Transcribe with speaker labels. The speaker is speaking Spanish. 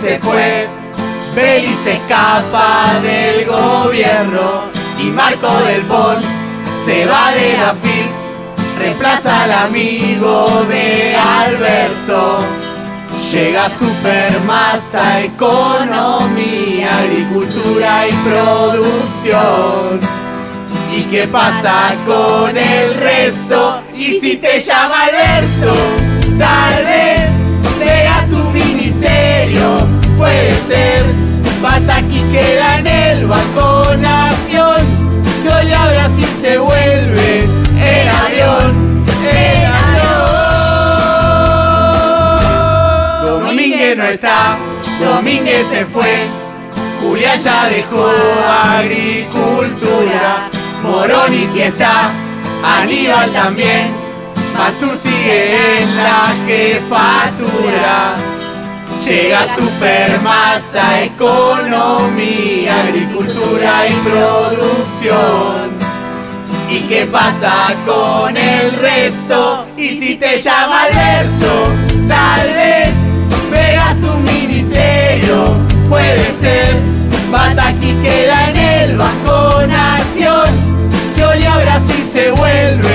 Speaker 1: se fue, Beli se escapa del gobierno y Marco del Pon se va de la FIT, reemplaza al amigo de Alberto. Llega Supermasa, economía, agricultura y producción. ¿Y qué pasa con el resto? Y si te llama Alberto, Domínguez no está, Domínguez se fue, Julián ya dejó agricultura, Moroni si está, Aníbal también, Mansur sigue en la jefatura. Llega Supermasa, economía, agricultura y producción. ¿Y qué pasa con el resto? Y si te llama Alberto, tal vez así se vuelve.